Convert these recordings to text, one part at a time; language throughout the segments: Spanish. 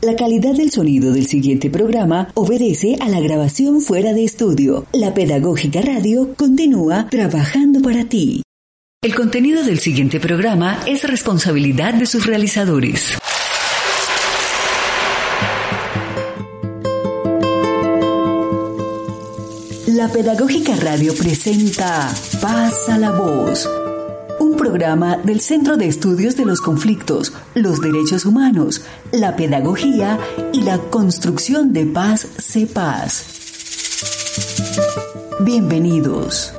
La calidad del sonido del siguiente programa obedece a la grabación fuera de estudio. La Pedagógica Radio continúa trabajando para ti. El contenido del siguiente programa es responsabilidad de sus realizadores. La Pedagógica Radio presenta Pasa la Voz programa del Centro de Estudios de los Conflictos, los Derechos Humanos, la Pedagogía y la Construcción de Paz CEPAS. Bienvenidos.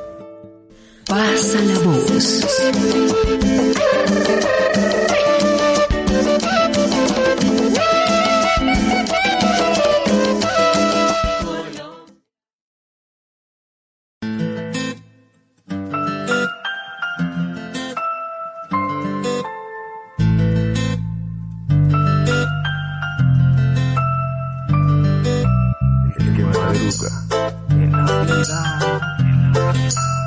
Pasa la voz. oruga. En la vida.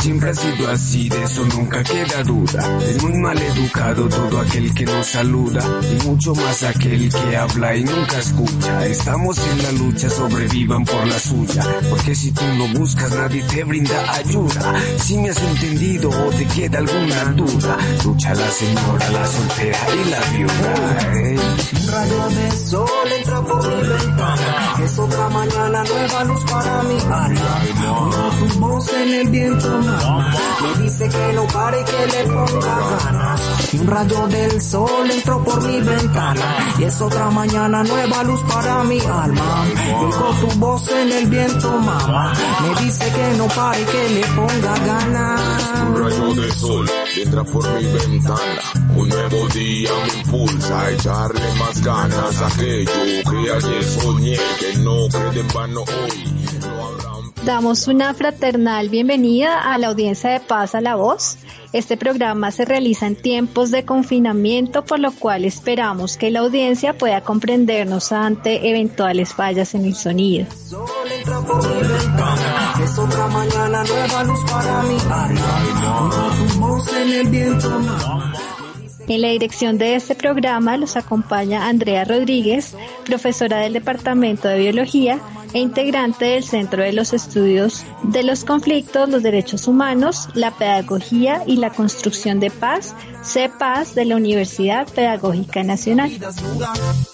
Siempre ha sido así, de eso nunca queda duda. Es muy mal educado todo aquel que nos saluda y mucho más aquel que habla y nunca escucha. Estamos en la lucha, sobrevivan por la suya, porque si tú no buscas nadie te brinda ayuda. Si me has entendido o te queda alguna duda, lucha la señora, la soltera y la viuda. Un de sol por mi ventana, es otra mañana nueva luz para mi alma. tu voz en el viento me dice que no pare y que le ponga ganas. Un rayo del sol entró por mi ventana. Y es otra mañana nueva luz para mi alma. con tu voz en el viento, mamá. Me dice que no pare que le ponga ganas. Un rayo de sol entra por mi ventana. Un nuevo día me impulsa a echarle más ganas a aquello que ayer soñé que no quede en vano hoy. Damos una fraternal bienvenida a la audiencia de Paz a la Voz. Este programa se realiza en tiempos de confinamiento, por lo cual esperamos que la audiencia pueda comprendernos ante eventuales fallas en el sonido. En la dirección de este programa los acompaña Andrea Rodríguez, profesora del Departamento de Biología e integrante del Centro de los Estudios de los Conflictos, los Derechos Humanos, la Pedagogía y la Construcción de Paz, CEPAS de la Universidad Pedagógica Nacional.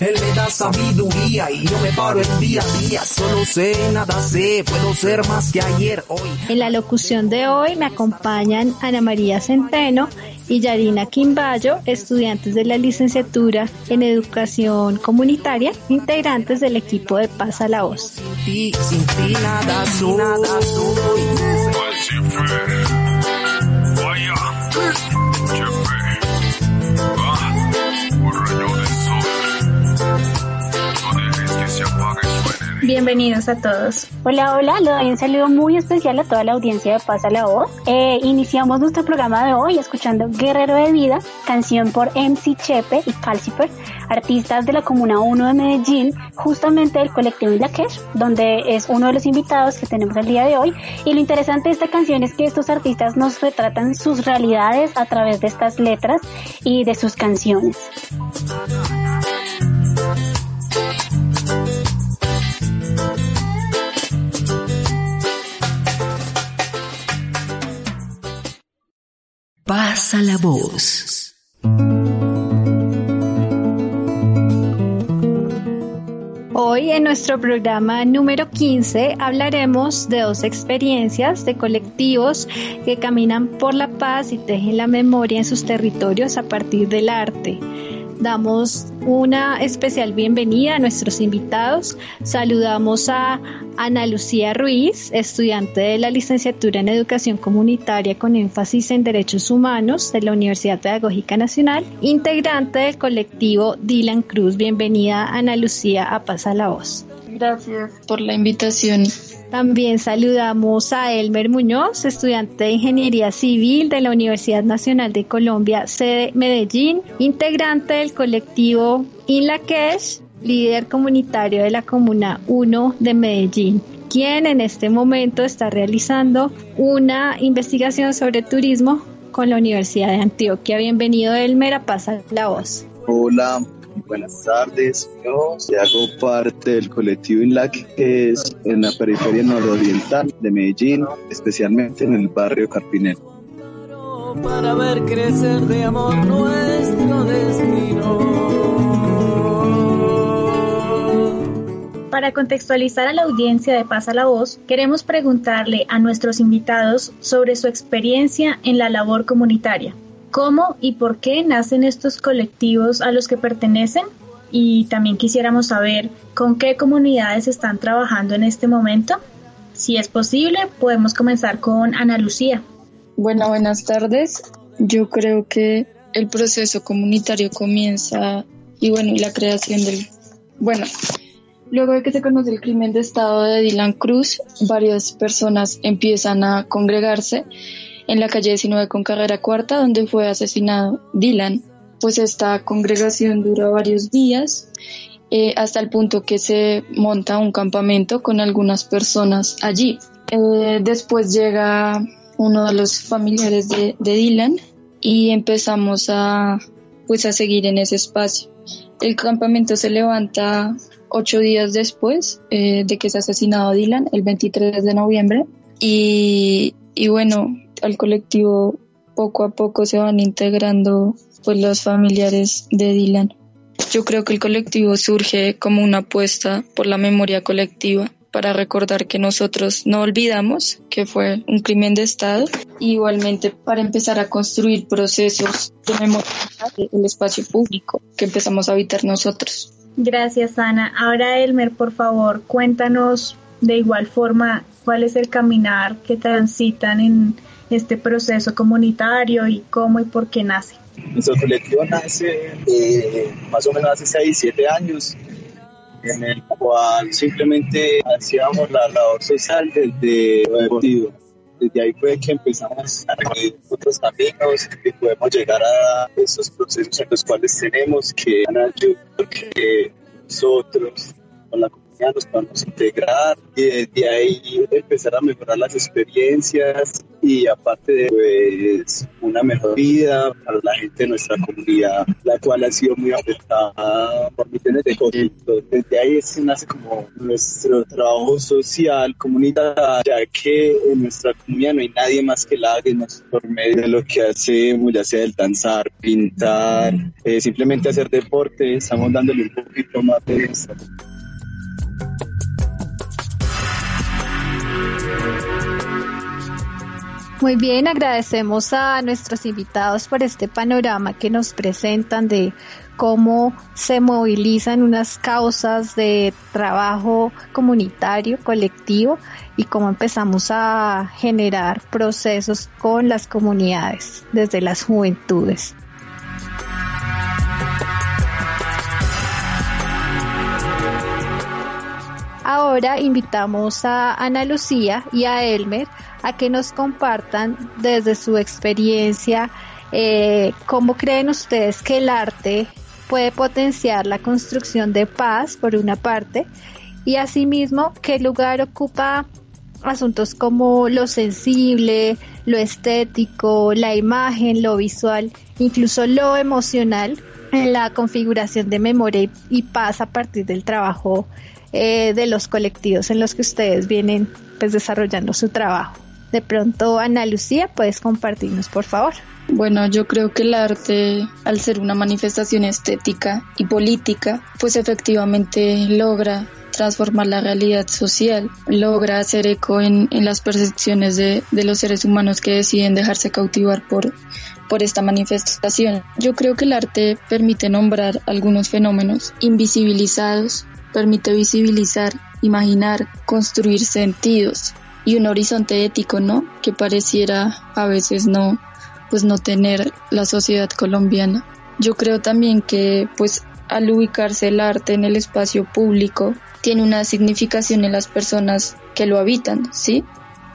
Él me da sabiduría y yo me paro el día a día, solo sé, nada sé, puedo ser más que ayer, hoy. En la locución de hoy me acompañan Ana María Centeno y Yarina Quimbayo, estudiantes de la licenciatura en Educación Comunitaria, integrantes del equipo de Paz a la Voz. Bienvenidos a todos. Hola, hola, le doy un saludo muy especial a toda la audiencia de Pasa la Voz. Eh, iniciamos nuestro programa de hoy escuchando Guerrero de Vida, canción por MC Chepe y Calcifer, artistas de la Comuna 1 de Medellín, justamente del colectivo Ilakesh, donde es uno de los invitados que tenemos el día de hoy. Y lo interesante de esta canción es que estos artistas nos retratan sus realidades a través de estas letras y de sus canciones. Pasa la voz. Hoy en nuestro programa número 15 hablaremos de dos experiencias de colectivos que caminan por la paz y tejen la memoria en sus territorios a partir del arte. Damos una especial bienvenida a nuestros invitados. Saludamos a Ana Lucía Ruiz, estudiante de la licenciatura en Educación Comunitaria con énfasis en Derechos Humanos de la Universidad Pedagógica Nacional, integrante del colectivo Dylan Cruz. Bienvenida Ana Lucía a Pasa la Voz. Gracias por la invitación. También saludamos a Elmer Muñoz, estudiante de Ingeniería Civil de la Universidad Nacional de Colombia, sede Medellín, integrante del colectivo Inlaquesh, líder comunitario de la Comuna 1 de Medellín quien en este momento está realizando una investigación sobre turismo con la Universidad de Antioquia. Bienvenido, Elmer, a Pasa la Voz. Hola, Buenas tardes, yo hago parte del colectivo INLAC que es en la periferia nororiental de Medellín, especialmente en el barrio Carpinel. Para ver crecer de amor nuestro destino. Para contextualizar a la audiencia de Pasa la Voz, queremos preguntarle a nuestros invitados sobre su experiencia en la labor comunitaria. ¿Cómo y por qué nacen estos colectivos a los que pertenecen? Y también quisiéramos saber con qué comunidades están trabajando en este momento. Si es posible, podemos comenzar con Ana Lucía. Bueno, buenas tardes. Yo creo que el proceso comunitario comienza y bueno, y la creación del... Bueno, luego de que se conoce el crimen de Estado de Dylan Cruz, varias personas empiezan a congregarse en la calle 19 con carrera cuarta, donde fue asesinado Dylan. Pues esta congregación dura varios días, eh, hasta el punto que se monta un campamento con algunas personas allí. Eh, después llega uno de los familiares de, Dylan y empezamos a, pues a seguir en ese espacio. El campamento se levanta ocho días después eh, de que se asesinado Dylan, el 23 de noviembre. Y, y bueno, al colectivo poco a poco se van integrando pues los familiares de Dylan. Yo creo que el colectivo surge como una apuesta por la memoria colectiva para recordar que nosotros no olvidamos que fue un crimen de Estado y igualmente para empezar a construir procesos de memoria el espacio público que empezamos a habitar nosotros. Gracias Ana. Ahora Elmer, por favor, cuéntanos de igual forma cuál es el caminar que transitan en este proceso comunitario y cómo y por qué nace? Nuestro colectivo nace eh, más o menos hace 6, 7 años, en el cual simplemente hacíamos la labor social desde lo deportivo. Desde ahí fue que empezamos a recorrer otros caminos y podemos llegar a esos procesos en los cuales tenemos que que nosotros con la nos podamos integrar y desde ahí empezar a mejorar las experiencias y aparte de pues, una mejor vida para la gente de nuestra comunidad, la cual ha sido muy afectada por millones de conflictos. Desde ahí nace como nuestro trabajo social, comunitario, ya que en nuestra comunidad no hay nadie más que la haga por medio de lo que hacemos, ya sea el danzar, pintar, eh, simplemente hacer deporte, estamos dándole un poquito más de eso. Muy bien, agradecemos a nuestros invitados por este panorama que nos presentan de cómo se movilizan unas causas de trabajo comunitario, colectivo y cómo empezamos a generar procesos con las comunidades desde las juventudes. Ahora invitamos a Ana Lucía y a Elmer a que nos compartan desde su experiencia eh, cómo creen ustedes que el arte puede potenciar la construcción de paz, por una parte, y asimismo qué lugar ocupa asuntos como lo sensible, lo estético, la imagen, lo visual, incluso lo emocional en la configuración de memoria y paz a partir del trabajo eh, de los colectivos en los que ustedes vienen pues desarrollando su trabajo. De pronto, Ana Lucía, puedes compartirnos, por favor. Bueno, yo creo que el arte, al ser una manifestación estética y política, pues efectivamente logra transformar la realidad social, logra hacer eco en, las percepciones de, de, los seres humanos que deciden dejarse cautivar por, por esta manifestación. Yo creo que el arte permite nombrar algunos fenómenos invisibilizados, permite visibilizar, imaginar, construir sentidos y un horizonte ético, ¿no? Que pareciera a veces no, pues no tener la sociedad colombiana. Yo creo también que pues al ubicarse el arte en el espacio público tiene una significación en las personas que lo habitan, ¿sí?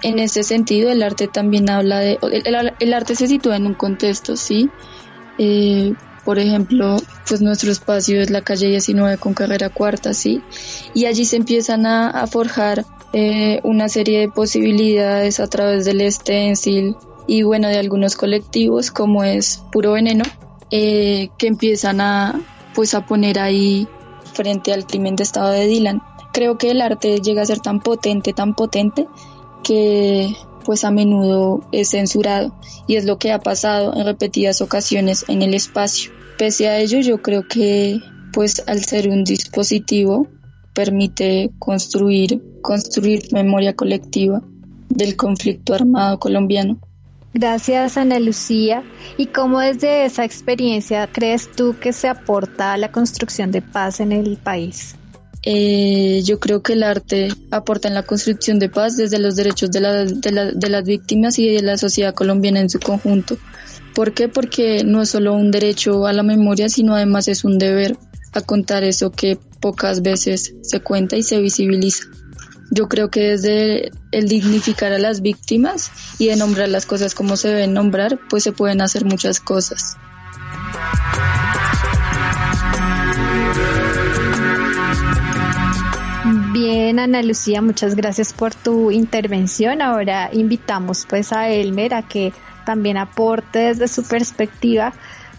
En ese sentido, el arte también habla de... El, arte se sitúa en un contexto, ¿sí? Eh, por ejemplo, pues nuestro espacio es la calle 19 con carrera cuarta, ¿sí? Y allí se empiezan a, forjar eh, una serie de posibilidades a través del stencil y bueno, de algunos colectivos como es Puro Veneno, eh, que empiezan a, pues a poner ahí frente al crimen de estado de Dylan. Creo que el arte llega a ser tan potente, tan potente, que pues a menudo es censurado y es lo que ha pasado en repetidas ocasiones en el espacio. Pese a ello, yo creo que pues al ser un dispositivo permite construir, construir memoria colectiva del conflicto armado colombiano. Gracias, Ana Lucía. ¿Y cómo desde esa experiencia crees tú que se aporta a la construcción de paz en el país? Eh, yo creo que el arte aporta en la construcción de paz desde los derechos de, de, las víctimas y de la sociedad colombiana en su conjunto. ¿Por qué? Porque no es solo un derecho a la memoria, sino además es un deber a contar eso que pocas veces se cuenta y se visibiliza. Yo creo que desde el dignificar a las víctimas y de nombrar las cosas como se deben nombrar, pues se pueden hacer muchas cosas. Bien, Ana Lucía, muchas gracias por tu intervención. Ahora invitamos pues a Elmer a que también aporte desde su perspectiva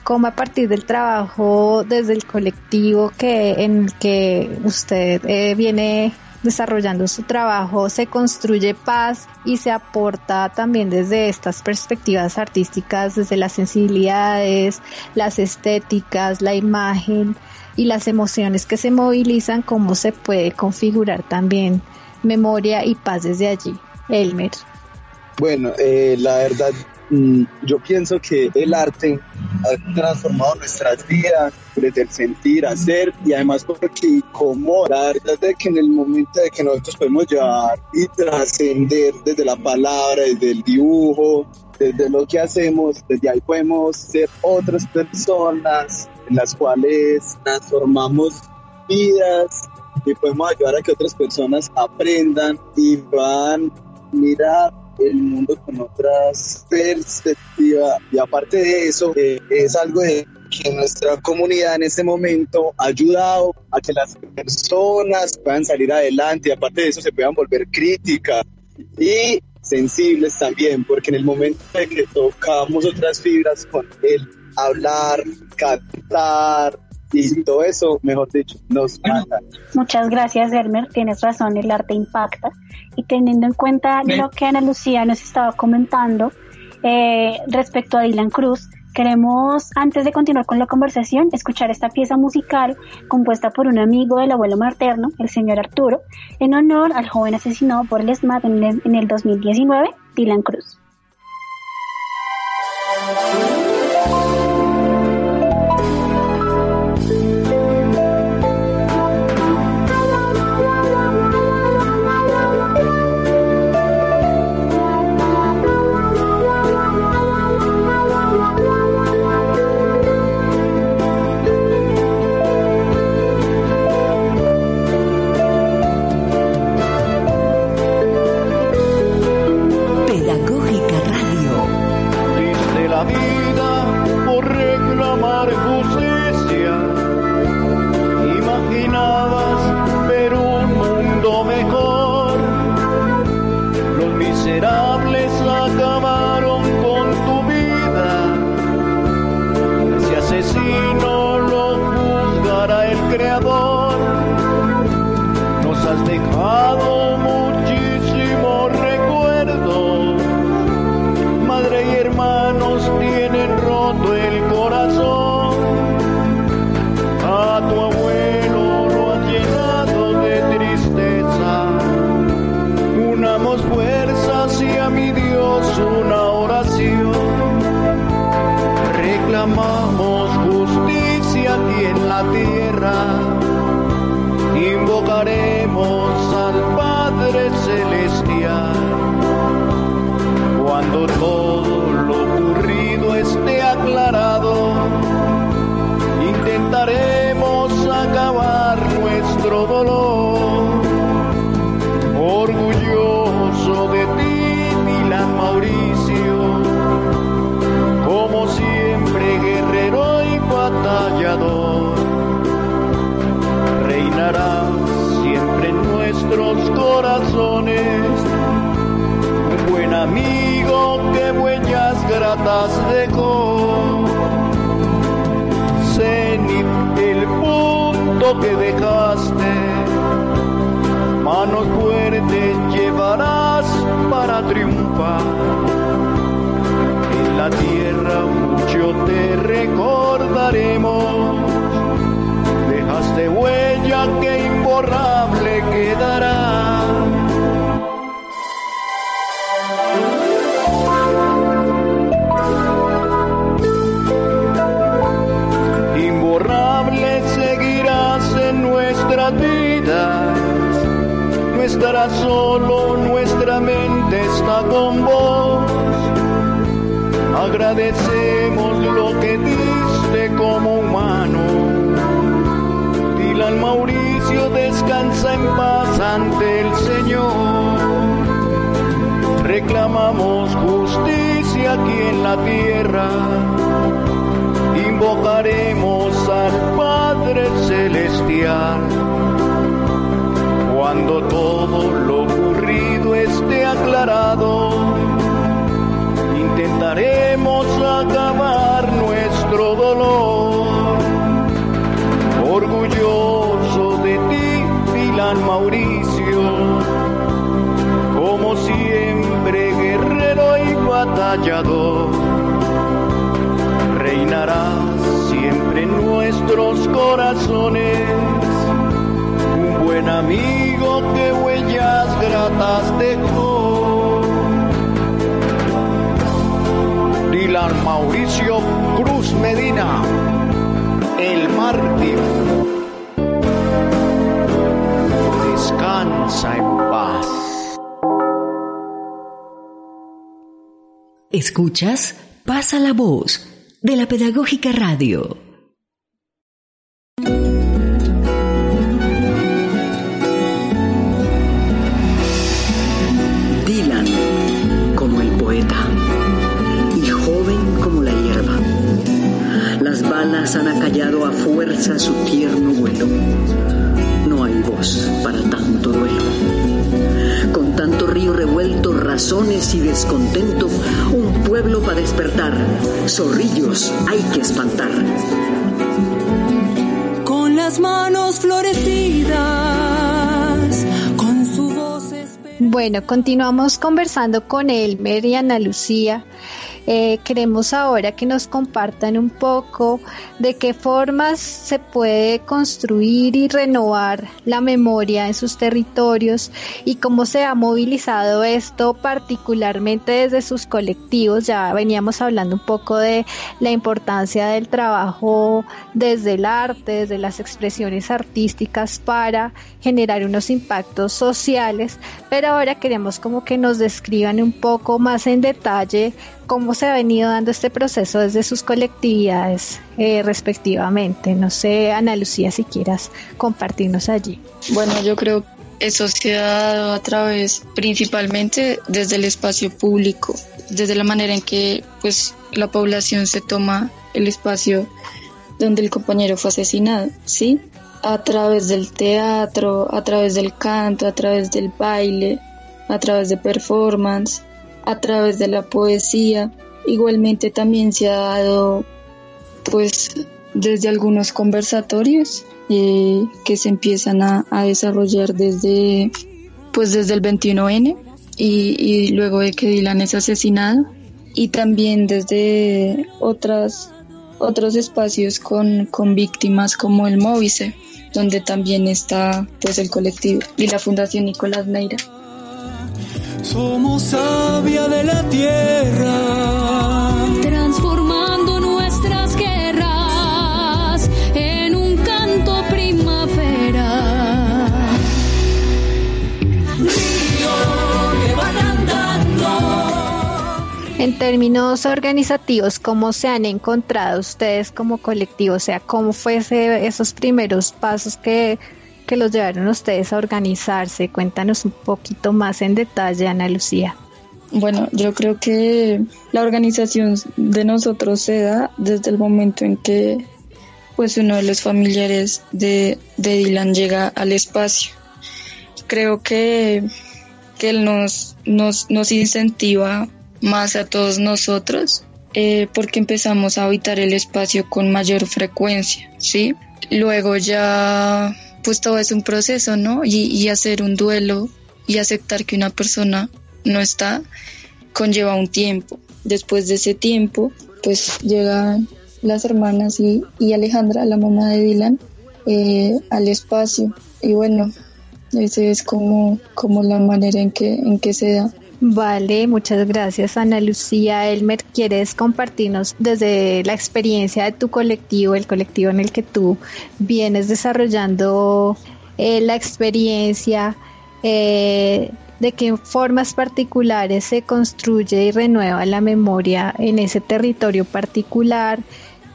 cómo a partir del trabajo desde el colectivo que en el que usted eh, viene desarrollando su trabajo se construye paz y se aporta también desde estas perspectivas artísticas, desde las sensibilidades, las estéticas, la imagen y las emociones que se movilizan, cómo se puede configurar también memoria y paz desde allí. Elmer. Bueno, eh, la verdad yo pienso que el arte ha transformado nuestras vidas desde el sentir, hacer y además porque como la verdad es que en el momento de que nosotros podemos llevar y trascender desde la palabra, desde el dibujo, desde lo que hacemos, desde ahí podemos ser otras personas en las cuales transformamos vidas y podemos ayudar a que otras personas aprendan y van a mirar el mundo con otras perspectivas. Y aparte de eso, eh, es algo de que nuestra comunidad en este momento ha ayudado a que las personas puedan salir adelante y aparte de eso se puedan volver críticas y sensibles también, porque en el momento de que tocamos otras fibras con el hablar, cantar, y todo eso, mejor dicho, nos mata. Muchas gracias, Elmer. Tienes razón, el arte impacta. Y teniendo en cuenta lo que Ana Lucía nos estaba comentando eh, respecto a Dylan Cruz, queremos, antes de continuar con la conversación, escuchar esta pieza musical compuesta por un amigo del abuelo materno, el señor Arturo, en honor al joven asesinado por el SMAT en el, en el 2019, Dylan Cruz. el corazón. A tu abuelo lo ha llenado de tristeza. Unamos fuerzas y a mi Dios una oración. Reclamamos justicia aquí en la tierra. Invocaremos al Padre Celestial. Cuando todo amigo que huellas gratas dejó. Cenit, el punto que dejaste, manos fuertes llevarás para triunfar. En la tierra mucho te recordaremos, dejaste huella que imborrable estarás solo, nuestra mente está con vos. Agradecemos lo que diste como humano. Dylan Mauricio descansa en paz ante el Señor. Reclamamos justicia aquí en la tierra. Invocaremos al Padre Celestial. Cuando todo lo ocurrido esté aclarado, intentaremos acabar nuestro dolor. Orgulloso de ti, Dylan Mauricio, como siempre guerrero y batallador, reinarás siempre en nuestros corazones. Un buen amigo que huellas gratas dejó. Dylan Mauricio Cruz Medina, el mártir. Descansa en paz. Escuchas Pasa la voz de la Pedagógica Radio. Balas han acallado a fuerza su tierno vuelo. No hay voz para tanto duelo. Con tanto río revuelto, razones y descontento, un pueblo para despertar. Zorrillos hay que espantar. Con las manos florecidas, con su voz Bueno, continuamos conversando con Elmer y Ana Lucía. Eh, queremos ahora que nos compartan un poco de qué formas se puede construir y renovar la memoria en sus territorios y cómo se ha movilizado esto particularmente desde sus colectivos. Ya veníamos hablando un poco de la importancia del trabajo desde el arte, desde las expresiones artísticas para generar unos impactos sociales, pero ahora queremos como que nos describan un poco más en detalle cómo se ha venido dando este proceso desde sus colectividades eh, respectivamente. No sé, Ana Lucía, si quieras compartirnos allí. Bueno, yo creo eso se ha dado a través principalmente desde el espacio público, desde la manera en que pues la población se toma el espacio donde el compañero fue asesinado, ¿sí? A través del teatro, a través del canto, a través del baile, a través de performance, a través de la poesía. Igualmente también se ha dado pues desde algunos conversatorios eh, que se empiezan a, a, desarrollar desde pues desde el 21N y, y luego de que Dylan es asesinado y también desde otras otros espacios con, con víctimas como el Móvice, donde también está pues el colectivo y la Fundación Nicolás Neira somos savia de la tierra. Transformando nuestras guerras en un canto primavera. En términos organizativos, ¿cómo se han encontrado ustedes como colectivo? O sea, ¿cómo fue ese, esos primeros pasos que que los llevaron ustedes a organizarse? Cuéntanos un poquito más en detalle, Ana Lucía. Bueno, yo creo que la organización de nosotros se da desde el momento en que pues uno de los familiares de, de Dylan llega al espacio. Creo que, que él nos, nos, nos incentiva más a todos nosotros eh, porque empezamos a habitar el espacio con mayor frecuencia, ¿sí? Luego ya, pues todo es un proceso, ¿no? Y, hacer un duelo y aceptar que una persona no está conlleva un tiempo. Después de ese tiempo, pues llegan las hermanas y, y Alejandra, la mamá de Dylan, eh, al espacio. Y bueno, esa es como, como la manera en que, en que se da. Vale, muchas gracias Ana Lucía. Elmer, ¿quieres compartirnos desde la experiencia de tu colectivo, el colectivo en el que tú vienes desarrollando eh, la experiencia? Eh, de qué formas particulares se construye y renueva la memoria en ese territorio particular,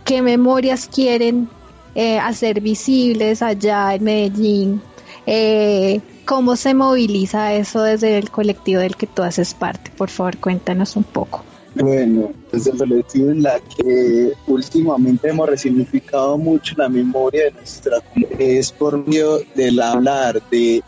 qué memorias quieren eh, hacer visibles allá en Medellín, eh, ¿Cómo se moviliza eso desde el colectivo del que tú haces parte? Por favor, cuéntanos un poco. Bueno, desde el colectivo en la que últimamente hemos resignificado mucho la memoria de nuestra es por medio del hablar, de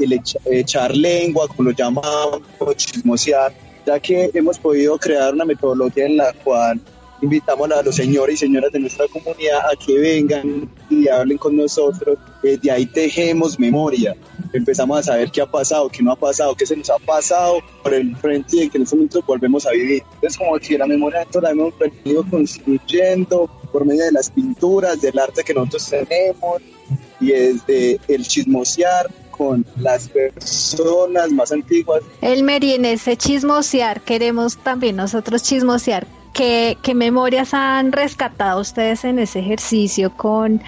echar lengua, como lo llamamos, chismosear, ya que hemos podido crear una metodología en la cual invitamos a los señores y señoras de nuestra comunidad a que vengan y hablen con nosotros. Eh, de ahí tejemos memoria. Empezamos a saber qué ha pasado, qué no ha pasado, qué se nos ha pasado por el frente y que en estos momentos volvemos a vivir. Es como que la memoria la hemos venido construyendo por medio de las pinturas, del arte que nosotros tenemos y desde el chismosear con las personas más antiguas. El y en ese chismosear queremos también nosotros chismosear ¿Qué, memorias han rescatado ustedes en ese ejercicio con,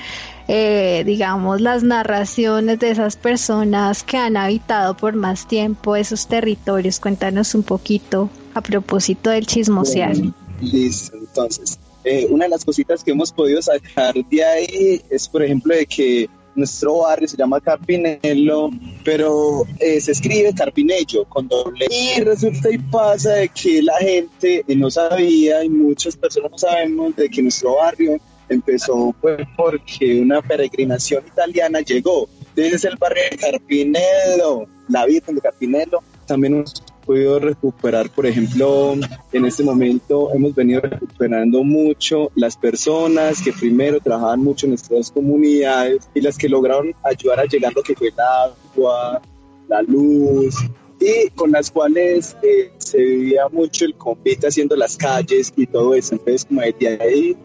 eh, digamos, las narraciones de esas personas que han habitado por más tiempo esos territorios? Cuéntanos un poquito a propósito del chismosear. listo, entonces, eh, una de las cositas que hemos podido sacar de ahí es, por ejemplo, de que nuestro barrio se llama Carpinello, pero eh, se escribe Carpinello con doble. Y resulta y pasa de que la gente no sabía y muchas personas no sabemos de que nuestro barrio empezó fue porque una peregrinación italiana llegó. Entonces el barrio de Carpinello, la Virgen de Carpinello, también podido recuperar, por ejemplo, en este momento hemos venido recuperando mucho las personas que primero trabajaban mucho en nuestras comunidades y las que lograron ayudar a llegar lo que fue el agua, la luz, y con las cuales eh, se vivía mucho el convite haciendo las calles y todo eso. Entonces, como desde ahí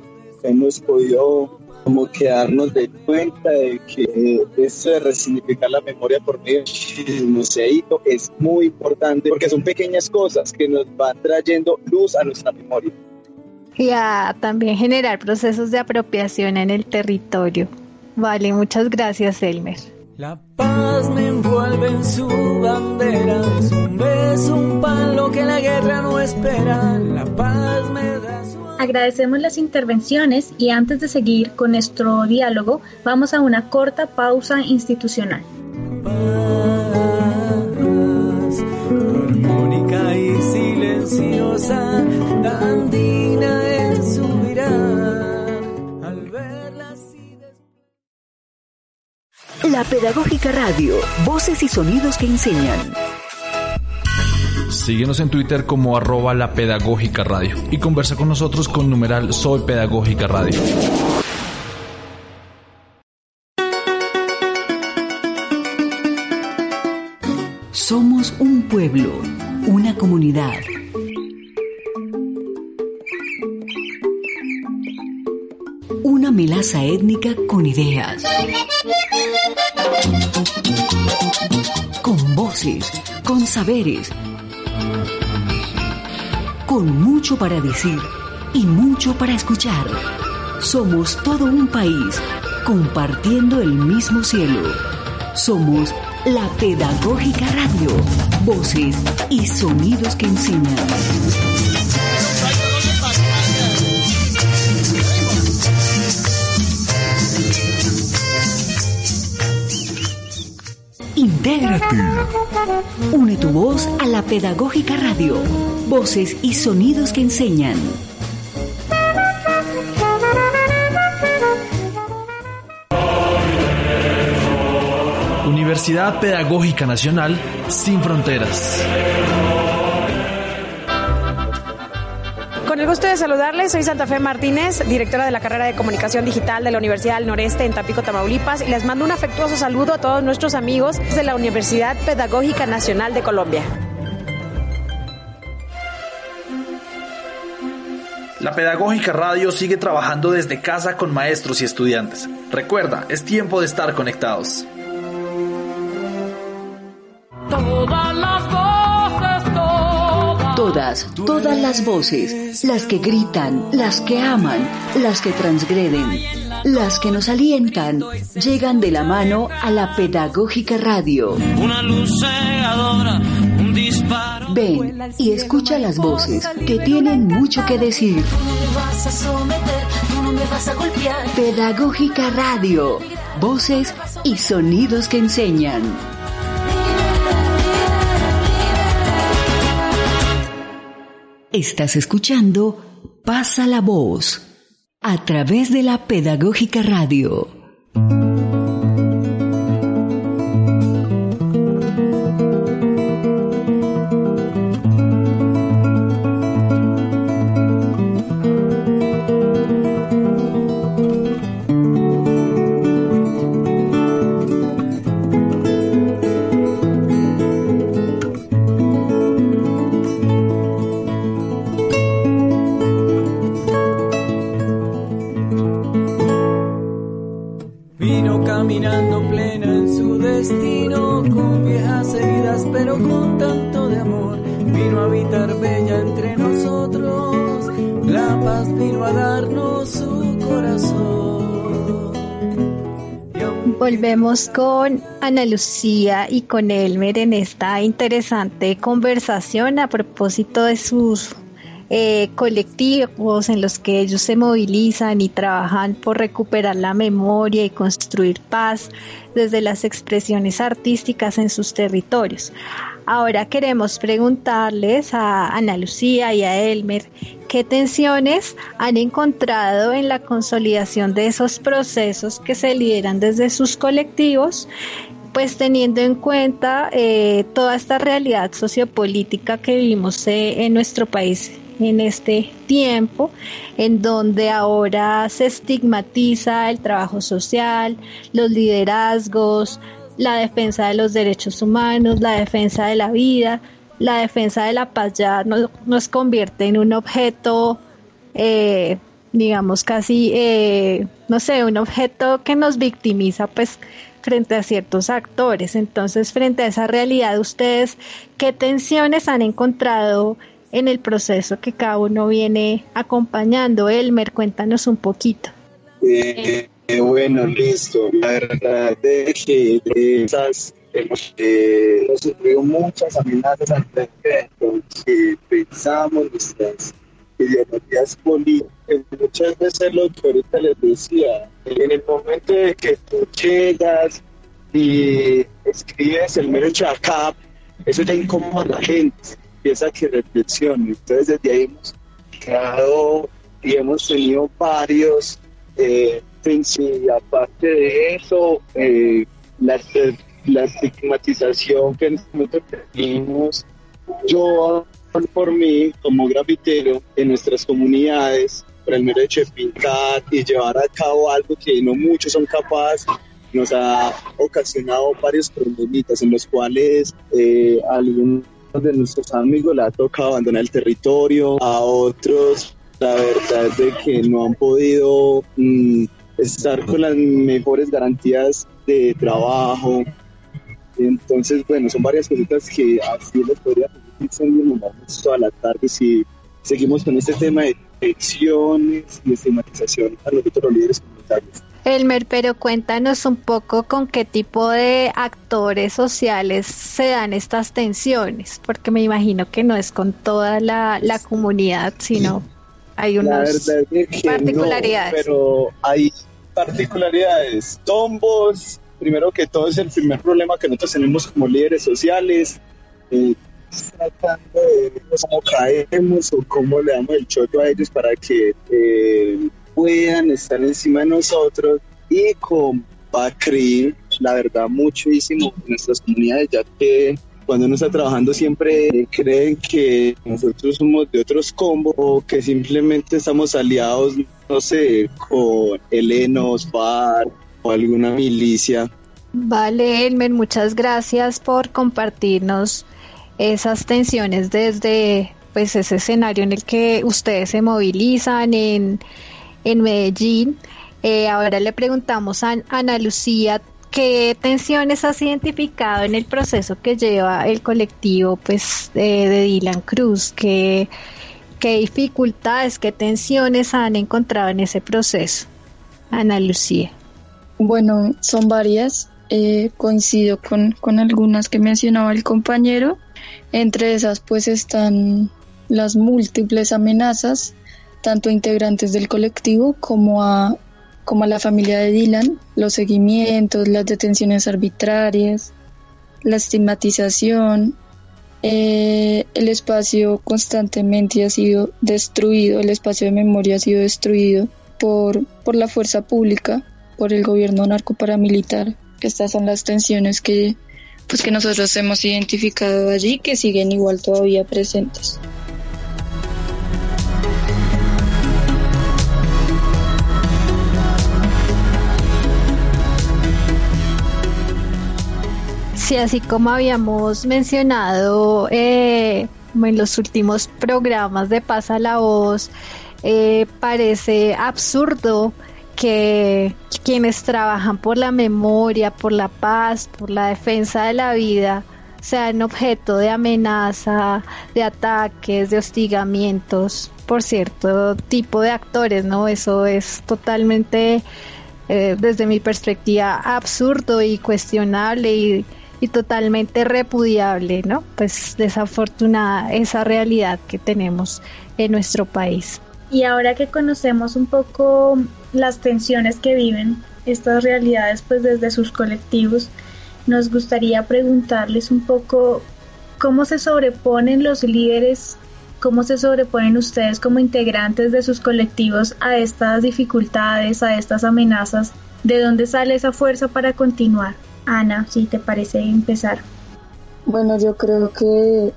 hemos podido como que darnos de cuenta de que eso de resignificar la memoria por medio del museito es muy importante porque son pequeñas cosas que nos van trayendo luz a nuestra memoria. Y a también generar procesos de apropiación en el territorio. Vale, muchas gracias, Elmer. La paz me envuelve en su bandera, es un beso, un palo que la guerra no espera, la paz me. Agradecemos las intervenciones y antes de seguir con nuestro diálogo, vamos a una corta pausa institucional. armónica y silenciosa, andina en su mirada, al verla así La Pedagógica Radio, voces y sonidos que enseñan. Síguenos en Twitter como arroba la pedagógica radio y conversa con nosotros con numeral Soy Pedagógica Radio. Somos un pueblo, una comunidad. Una melaza étnica con ideas. Con voces, con saberes con mucho para decir y mucho para escuchar. Somos todo un país compartiendo el mismo cielo. Somos la Pedagógica Radio, voces y sonidos que enseñan. Intégrate. Une tu voz a la Pedagógica Radio. Voces y sonidos que enseñan. Universidad Pedagógica Nacional sin fronteras. Con el gusto de saludarles, soy Santa Fe Martínez, directora de la carrera de Comunicación Digital de la Universidad del Noreste en Tampico, Tamaulipas, y les mando un afectuoso saludo a todos nuestros amigos de la Universidad Pedagógica Nacional de Colombia. La Pedagógica Radio sigue trabajando desde casa con maestros y estudiantes. Recuerda, es tiempo de estar conectados. Todas. Todas, las voces, las que gritan, las que aman, las que transgreden, las que nos alientan, llegan de la mano a la Pedagógica Radio. Una luz cegadora, un disparo. Ven y escucha las voces que tienen mucho que decir. vas a someter, tú no me vas a golpear. Pedagógica Radio, voces y sonidos que enseñan. Estás escuchando Pasa la voz a través de la Pedagógica Radio. Volvemos con Ana Lucía y con Elmer en esta interesante conversación a propósito de sus eh, colectivos en los que ellos se movilizan y trabajan por recuperar la memoria y construir paz desde las expresiones artísticas en sus territorios. Ahora queremos preguntarles a Ana Lucía y a Elmer qué tensiones han encontrado en la consolidación de esos procesos que se lideran desde sus colectivos pues teniendo en cuenta eh, toda esta realidad sociopolítica que vivimos eh, en nuestro país en este tiempo, en donde ahora se estigmatiza el trabajo social, los liderazgos, la defensa de los derechos humanos, la defensa de la vida, la defensa de la paz ya nos, nos convierte en un objeto, eh, digamos casi, eh, no sé, un objeto que nos victimiza, pues frente a ciertos actores. Entonces, frente a esa realidad, ustedes, ¿qué tensiones han encontrado en el proceso que cada uno viene acompañando? Elmer, cuéntanos un poquito. Eh, eh, bueno, listo. La verdad es que de esas hemos eh, hemos sufrido muchas amenazas al respecto, que pensamos nuestras ideologías políticas. Muchas veces lo que ahorita les decía, en el momento de que tú llegas y escribes el mero chacap, eso ya incomoda a la gente, empieza a que reflexione. Entonces desde ahí hemos creado y hemos tenido varios eh, y aparte de eso, eh, la, la estigmatización que en este momento tenemos, yo por mí como grafitero en nuestras comunidades, por el mero hecho de pintar y llevar a cabo algo que no muchos son capaces, nos ha ocasionado varios problemitas en los cuales eh, algunos de nuestros amigos le ha tocado abandonar el territorio, a otros la verdad es de que no han podido mm, estar con las mejores garantías de trabajo. Entonces, bueno, son varias cositas que así les podría decir toda la tarde si seguimos con este tema de elecciones y estigmatización a los otros líderes comunitarios. Elmer, pero cuéntanos un poco con qué tipo de actores sociales se dan estas tensiones, porque me imagino que no es con toda la, la comunidad, sino hay unas verdad es que particularidades. no, pero hay particularidades. Tombos primero que todo es el primer problema que nosotros tenemos como líderes sociales, eh, tratando de ver cómo caemos o cómo le damos el choto a ellos para que eh, puedan estar encima de nosotros y Bacri, la verdad, muchísimo en nuestras comunidades, ya que cuando uno está trabajando siempre creen que nosotros somos de otros combos o que simplemente estamos aliados, no sé, con Helenos, Bar o alguna milicia. Vale, Elmer, muchas gracias por compartirnos esas tensiones desde pues ese escenario en el que ustedes se movilizan en, en Medellín. Eh, ahora le preguntamos a Ana Lucía qué tensiones has identificado en el proceso que lleva el colectivo pues de Dylan Cruz, qué, qué dificultades, qué tensiones han encontrado en ese proceso. Ana Lucía. Bueno, son varias. Eh, coincido con, con algunas que mencionaba el compañero. Entre esas pues están las múltiples amenazas, tanto a integrantes del colectivo como a, como la familia de Dylan, los seguimientos, las detenciones arbitrarias, la estigmatización, eh, el espacio constantemente ha sido destruido, el espacio de memoria ha sido destruido por, por la fuerza pública, por el gobierno narcoparamilitar. Estas son las tensiones que, pues, que nosotros hemos identificado allí que siguen igual todavía presentes. Sí, así como habíamos mencionado eh, en los últimos programas de Pasa la Voz, eh, parece absurdo que quienes trabajan por la memoria, por la paz, por la defensa de la vida, sean objeto de amenaza, de ataques, de hostigamientos por cierto tipo de actores, ¿no? Eso es totalmente, eh, desde mi perspectiva, absurdo y cuestionable y, y totalmente repudiable, ¿no? Pues desafortunada esa realidad que tenemos en nuestro país. Y ahora que conocemos un poco las tensiones que viven estas realidades pues desde sus colectivos, nos gustaría preguntarles un poco cómo se sobreponen los líderes, cómo se sobreponen ustedes como integrantes de sus colectivos a estas dificultades, a estas amenazas, de dónde sale esa fuerza para continuar. Ana, si te parece empezar. Bueno, yo creo que,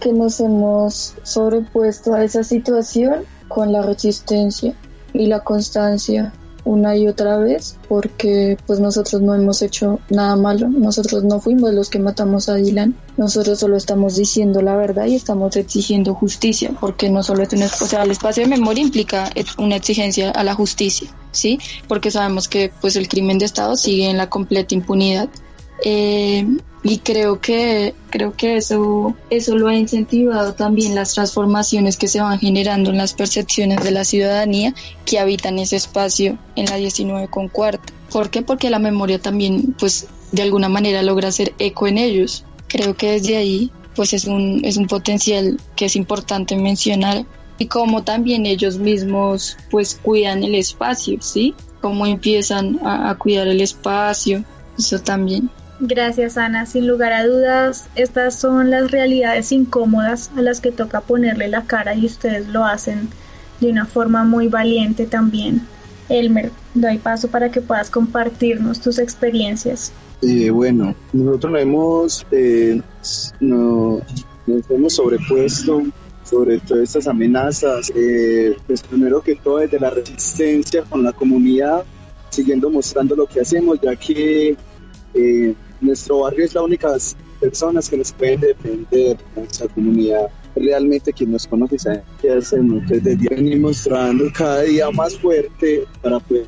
que nos hemos sobrepuesto a esa situación con la resistencia y la constancia una y otra vez porque pues nosotros no hemos hecho nada malo, nosotros no fuimos los que matamos a Dylan, nosotros solo estamos diciendo la verdad y estamos exigiendo justicia porque no solo es una, o sea, el espacio de memoria implica una exigencia a la justicia, ¿sí? Porque sabemos que pues el crimen de Estado sigue en la completa impunidad. Eh, y creo que creo que eso eso lo ha incentivado también las transformaciones que se van generando en las percepciones de la ciudadanía que habitan ese espacio en la 19 con cuarta. ¿por qué? porque la memoria también pues de alguna manera logra hacer eco en ellos. Creo que desde ahí pues es un es un potencial que es importante mencionar y como también ellos mismos pues cuidan el espacio sí cómo empiezan a, a cuidar el espacio eso también Gracias Ana, sin lugar a dudas, estas son las realidades incómodas a las que toca ponerle la cara y ustedes lo hacen de una forma muy valiente también. Elmer, doy paso para que puedas compartirnos tus experiencias. Eh, bueno, nosotros nos hemos, eh, no, nos hemos sobrepuesto sobre todas estas amenazas, eh, pues primero que todo desde la resistencia con la comunidad, siguiendo mostrando lo que hacemos, ya que eh, nuestro barrio es la única personas que nos pueden defender, nuestra comunidad realmente quien nos conoce sabe qué hacemos. Desde venimos trabajando cada día más fuerte para poder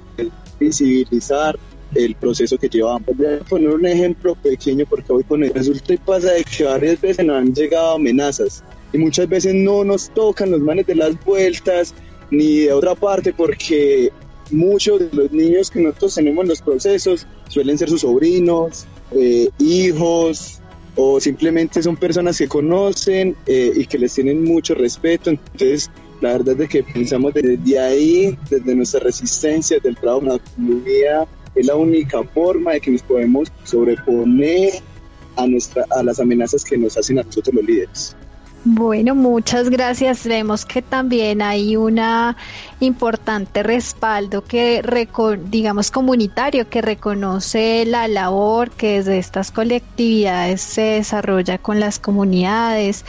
visibilizar el proceso que llevamos. Voy a poner un ejemplo pequeño porque hoy con el resulta y pasa de que varias veces nos han llegado amenazas y muchas veces no nos tocan los manes de las vueltas ni de otra parte porque muchos de los niños que nosotros tenemos en los procesos suelen ser sus sobrinos, eh, hijos o simplemente son personas que conocen eh, y que les tienen mucho respeto. Entonces, la verdad es que pensamos desde ahí, desde nuestra resistencia, del trabajo en la comunidad, es la única forma de que nos podemos sobreponer a, nuestra, a las amenazas que nos hacen a nosotros los líderes. Bueno, muchas gracias. Vemos que también hay una importante respaldo que, digamos, comunitario que reconoce la labor que desde estas colectividades se desarrolla con las comunidades,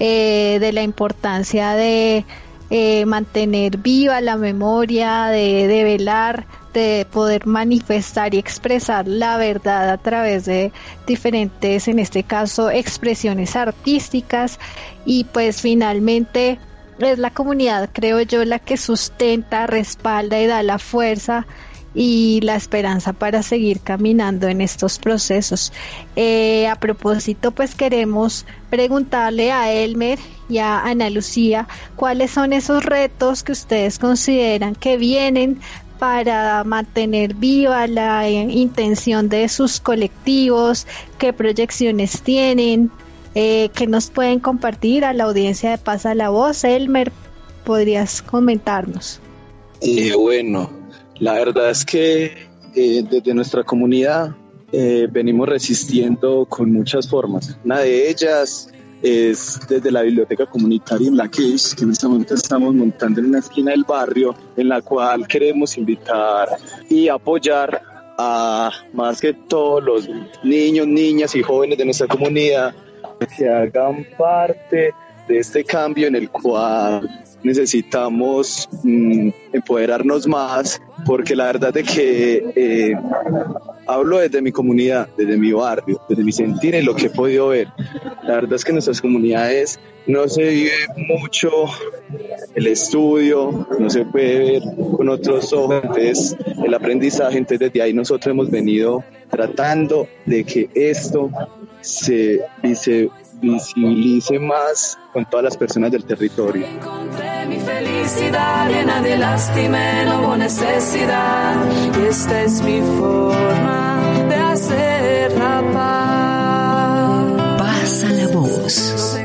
eh, de la importancia de eh, mantener viva la memoria, de, de velar de poder manifestar y expresar la verdad a través de diferentes, en este caso, expresiones artísticas y pues finalmente es la comunidad, creo yo, la que sustenta, respalda y da la fuerza y la esperanza para seguir caminando en estos procesos. Eh, a propósito, pues queremos preguntarle a Elmer y a Ana Lucía cuáles son esos retos que ustedes consideran que vienen para mantener viva la eh, intención de sus colectivos, qué proyecciones tienen, eh, que nos pueden compartir a la audiencia de Pasa la Voz. Elmer, ¿podrías comentarnos? Eh, bueno, la verdad es que desde nuestra comunidad venimos resistiendo con muchas formas. Una de ellas es desde la biblioteca comunitaria en la que, que en este momento estamos montando en una esquina del barrio, en la cual queremos invitar y apoyar a más que todos los niños, niñas y jóvenes de nuestra comunidad que hagan parte de este cambio en el cual necesitamos mm, empoderarnos más, porque la verdad es que eh, hablo desde mi comunidad, desde mi barrio, desde mi sentir y lo que he podido ver. La verdad es que en nuestras comunidades no se vive mucho el estudio, no se puede ver con otros ojos, entonces el aprendizaje, entonces desde ahí nosotros hemos venido tratando de que esto se, se visibilice más con todas las personas del territorio. Encontré mi felicidad llena de lástima, no hubo necesidad. Y esta es mi forma de hacer la paz. Pasa la voz.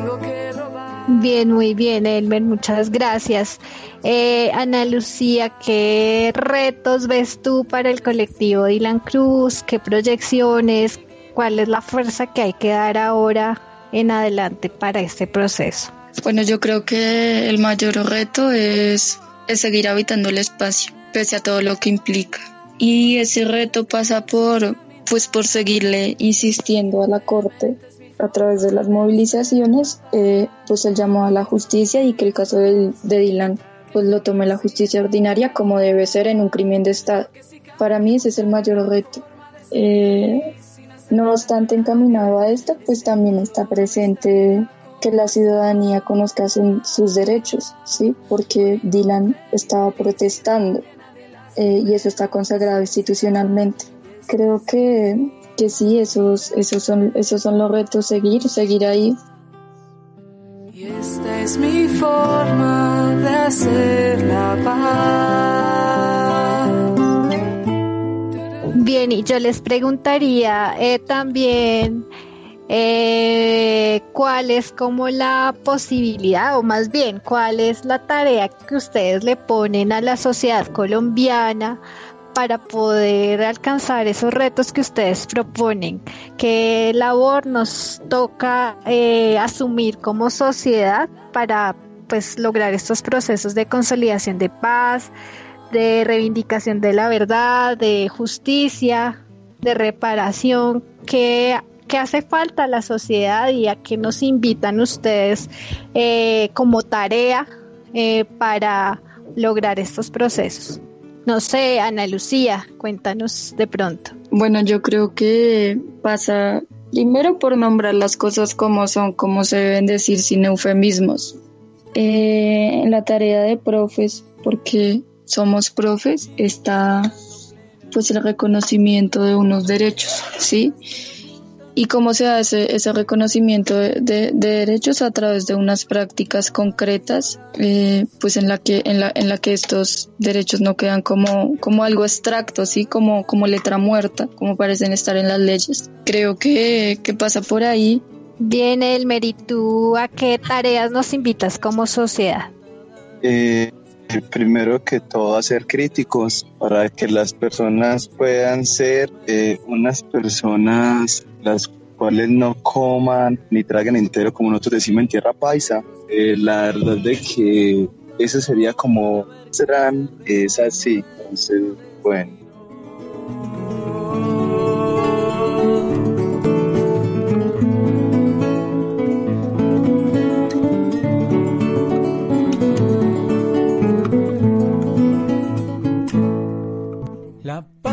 Bien, muy bien, Elmer, muchas gracias. Eh, Ana Lucía, ¿qué retos ves tú para el colectivo Dylan Cruz? ¿Qué proyecciones? ¿Cuál es la fuerza que hay que dar ahora en adelante para este proceso? Bueno, yo creo que el mayor reto es, seguir habitando el espacio, pese a todo lo que implica. Y ese reto pasa por, pues, por seguirle insistiendo a la Corte a través de las movilizaciones, eh, pues el llamado a la justicia y que el caso de, Dylan pues lo tome la justicia ordinaria como debe ser en un crimen de Estado. Para mí ese es el mayor reto. Eh, no obstante, encaminado a esto, pues también está presente que la ciudadanía conozca sus derechos, ¿sí? Porque Dylan estaba protestando eh, y eso está consagrado institucionalmente. Creo que, que sí, esos, esos, son, esos son los retos, seguir, seguir ahí. Y esta es mi forma de hacer la paz. Bien, y yo les preguntaría eh, también eh, cuál es como la posibilidad, o más bien, cuál es la tarea que ustedes le ponen a la sociedad colombiana para poder alcanzar esos retos que ustedes proponen. ¿Qué labor nos toca eh, asumir como sociedad para pues lograr estos procesos de consolidación de paz, de reivindicación de la verdad, de justicia, de reparación, que, hace falta a la sociedad y a qué nos invitan ustedes eh, como tarea eh, para lograr estos procesos. No sé, Ana Lucía, cuéntanos de pronto. Bueno, yo creo que pasa primero por nombrar las cosas como son, como se deben decir sin eufemismos. Eh, la tarea de profes, porque somos profes está pues el reconocimiento de unos derechos, ¿sí? ¿Y cómo se hace ese reconocimiento de, derechos? A través de unas prácticas concretas, eh, pues en la, que, en, la, en la que estos derechos no quedan como, como algo abstracto, ¿sí? Como, como letra muerta, como parecen estar en las leyes. Creo que, que pasa por ahí. Bien, Elmer, ¿y tú a qué tareas nos invitas como sociedad? Eh, primero que todo a ser críticos para que las personas puedan ser eh, unas personas las cuales no coman ni traguen entero como nosotros decimos en tierra paisa. Eh, la verdad de que eso sería como serán es así. Entonces, bueno. Pa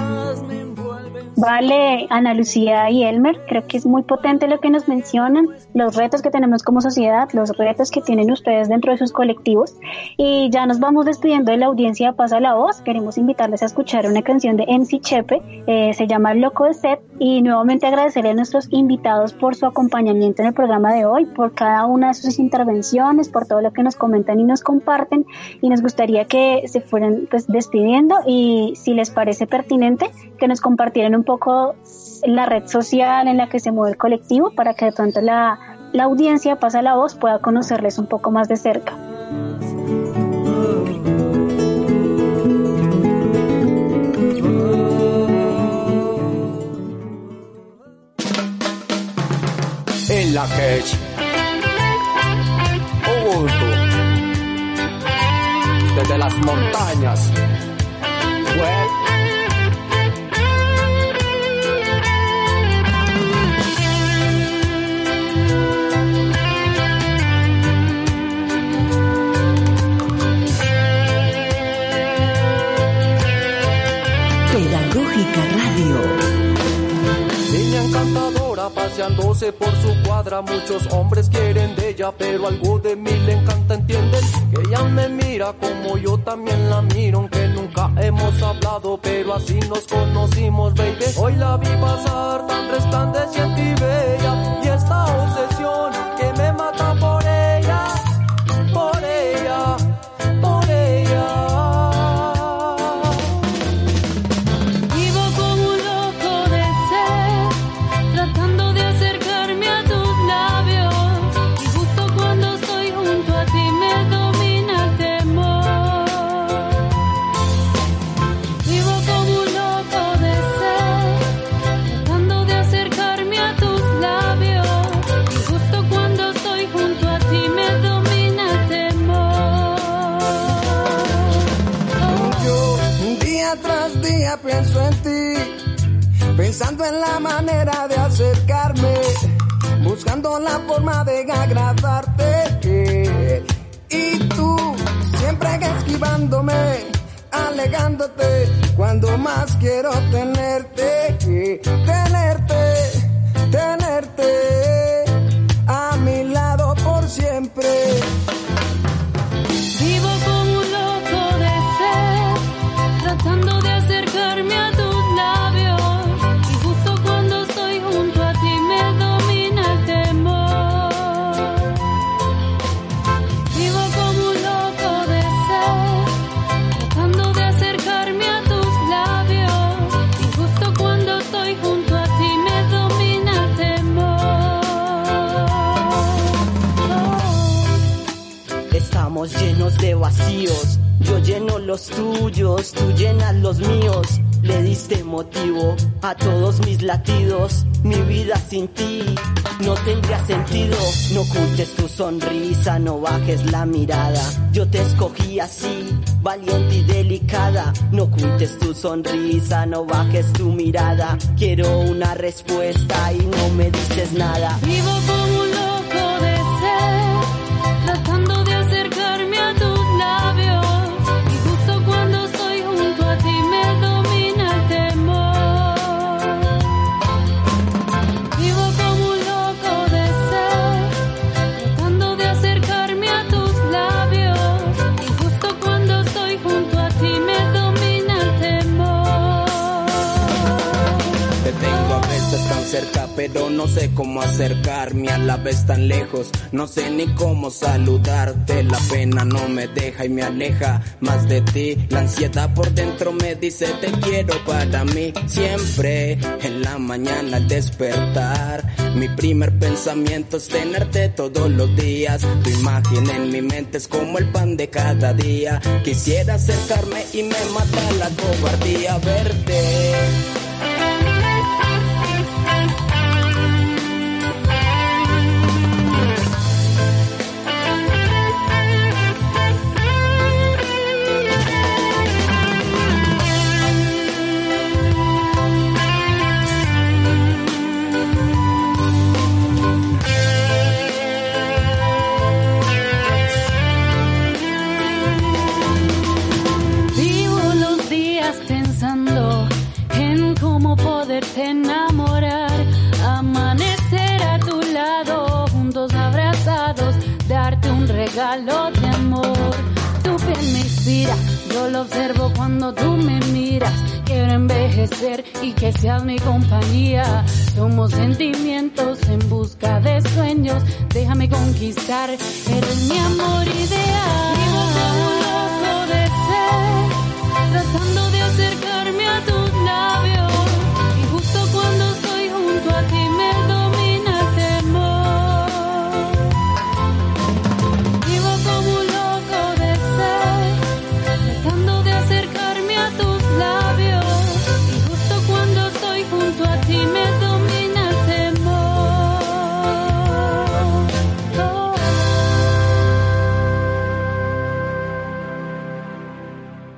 Vale, Ana Lucía y Elmer, creo que es muy potente lo que nos mencionan, los retos que tenemos como sociedad, los retos que tienen ustedes dentro de sus colectivos. Y ya nos vamos despidiendo de la audiencia Pasa la Voz. Queremos invitarles a escuchar una canción de MC Chepe, eh, se llama Loco de Set. Y nuevamente agradecerle a nuestros invitados por su acompañamiento en el programa de hoy, por cada una de sus intervenciones, por todo lo que nos comentan y nos comparten. Y nos gustaría que se fueran pues despidiendo y si les parece pertinente, que nos compartieran un poco la red social en la que se mueve el colectivo para que de pronto la, la audiencia pasa la voz pueda conocerles un poco más de cerca. En la Hedge Ubuntu desde las montañas paseándose por su cuadra. Muchos hombres quieren de ella, pero algo de mí le encanta, entienden que ella me mira como yo también la miro, aunque nunca hemos hablado, pero así nos conocimos, baby. Hoy la vi pasar tan resplandeciente y bella, y esta obsesión que me mata por latidos. Mi vida sin ti no tendría sentido. No ocultes tu sonrisa, no bajes la mirada. Yo te escogí así, valiente y delicada. No ocultes tu sonrisa, no bajes tu mirada. Quiero una respuesta y no me dices nada. Vivo como cerca, pero no sé cómo acercarme a la vez tan lejos. No sé ni cómo saludarte, la pena no me deja y me aleja más de ti. La ansiedad por dentro me dice te quiero para mí siempre. En la mañana al despertar, mi primer pensamiento es tenerte todos los días. Tu imagen en mi mente es como el pan de cada día. Quisiera acercarme y me mata la cobardía verte. Tú me miras. Quiero envejecer y que seas mi compañía. Somos sentimientos en busca de sueños. Déjame conquistar, eres mi amor ideal. Vivo como un loco de ser, tratando de acercarme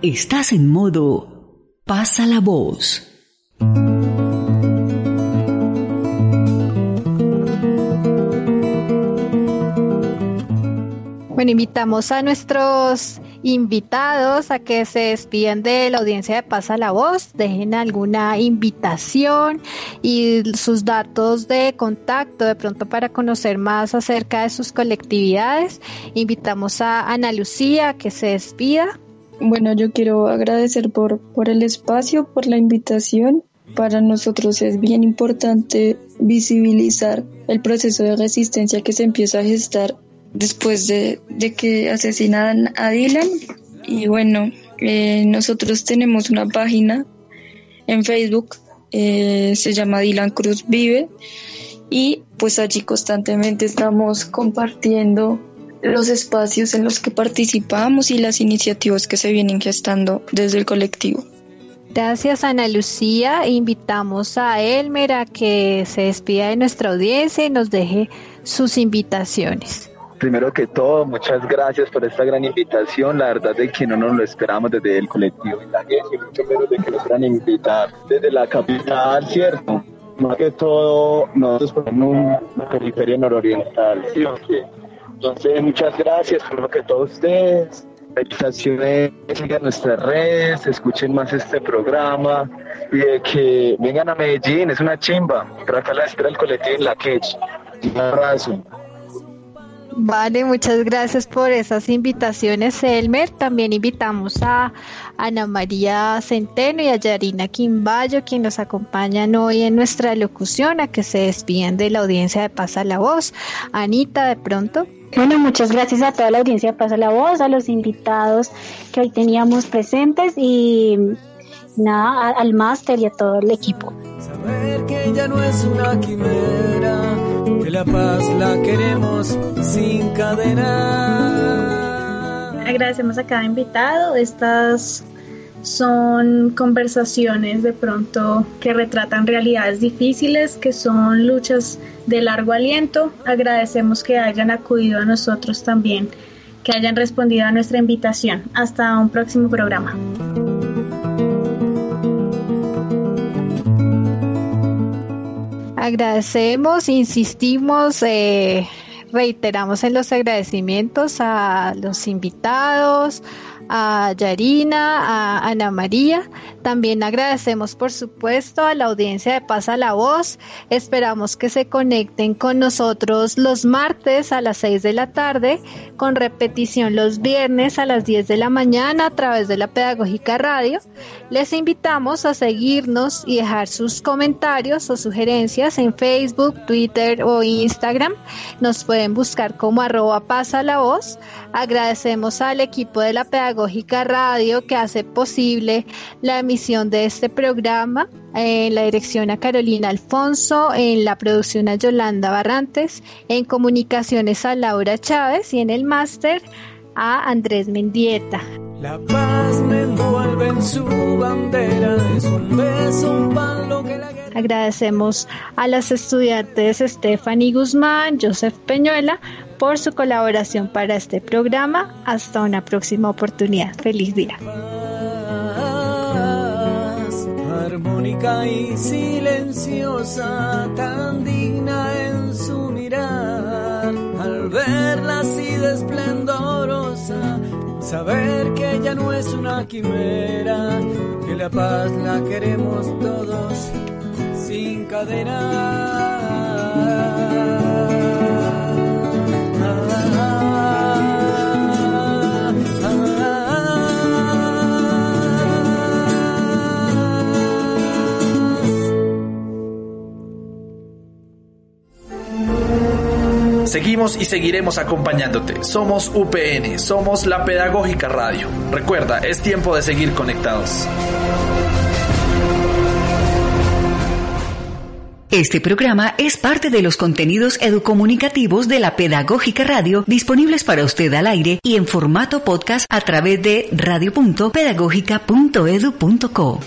Estás en modo pasa la voz. Bueno, invitamos a nuestros invitados a que se despidan de la audiencia de Pasa la Voz, dejen alguna invitación y sus datos de contacto de pronto para conocer más acerca de sus colectividades. Invitamos a Ana Lucía que se despida. Bueno, yo quiero agradecer por, por el espacio, por la invitación. Para nosotros es bien importante visibilizar el proceso de resistencia que se empieza a gestar después de, que asesinan a Dylan. Y bueno, eh, nosotros tenemos una página en Facebook, eh, se llama Dylan Cruz Vive, y pues allí constantemente estamos compartiendo los espacios en los que participamos y las iniciativas que se vienen gestando desde el colectivo. Gracias Ana Lucía. Invitamos a Elmer a que se despida de nuestra audiencia y nos deje sus invitaciones. Primero que todo, muchas gracias por esta gran invitación. La verdad es que no nos lo esperamos desde el colectivo y mucho menos de que nos quieran invitar desde la capital, ¿cierto? Más que todo, nosotros ponemos una periferia nororiental, ¿sí o qué? Entonces, muchas gracias por lo que todos ustedes. Felicitaciones, sigan nuestras redes, escuchen más este programa y de que vengan a Medellín, es una chimba. La espera el colectivo en la Quech. Un abrazo. Vale, muchas gracias por esas invitaciones, Elmer. También invitamos a Ana María Centeno y a Yarina Quimbayo, quienes nos acompañan hoy en nuestra locución, a que se despiden de la audiencia de Pasa la Voz. Anita, de pronto. Bueno, muchas gracias a toda la audiencia Pasa la Voz, a los invitados que hoy teníamos presentes y nada, al máster y a todo el equipo. Saber que ya no es una quimera, que la paz la queremos sin cadena. Agradecemos a cada invitado. Estas son conversaciones de pronto que retratan realidades difíciles, que son luchas de largo aliento. Agradecemos que hayan acudido a nosotros también, que hayan respondido a nuestra invitación. Hasta un próximo programa. Agradecemos, insistimos. Eh, reiteramos en los agradecimientos a los invitados, a Yarina, a Ana María. También agradecemos, por supuesto, a la audiencia de Pasa la Voz. Esperamos que se conecten con nosotros los martes a las 6 de la tarde, con repetición los viernes a las 10 de la mañana a través de la Pedagógica Radio. Les invitamos a seguirnos y dejar sus comentarios o sugerencias en Facebook, Twitter o Instagram. Nos pueden buscar como arroba pasa la voz. Agradecemos al equipo de la Pedagógica Radio que hace posible la emisión de este programa. En la dirección a Carolina Alfonso, en la producción a Yolanda Barrantes, en comunicaciones a Laura Chávez y en el máster a Andrés Mendieta. La paz me envuelve en su bandera, es un beso, un pan, lo que la Agradecemos a las estudiantes Stephanie Guzmán, Joseph Peñuela por su colaboración para este programa. Hasta una próxima oportunidad. Feliz día. armónica y silenciosa, tan digna en su mirar, al verla así de esplendorosa, saber que ella no es una quimera, que la paz la queremos todos sin cadena. Seguimos y seguiremos acompañándote. Somos UPN, somos la Pedagógica Radio. Recuerda, es tiempo de seguir conectados. Este programa es parte de los contenidos educomunicativos de la Pedagógica Radio disponibles para usted al aire y en formato podcast a través de radio.pedagógica.edu.co.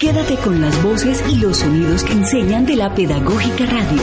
Quédate con las voces y los sonidos que enseñan de la Pedagógica Radio.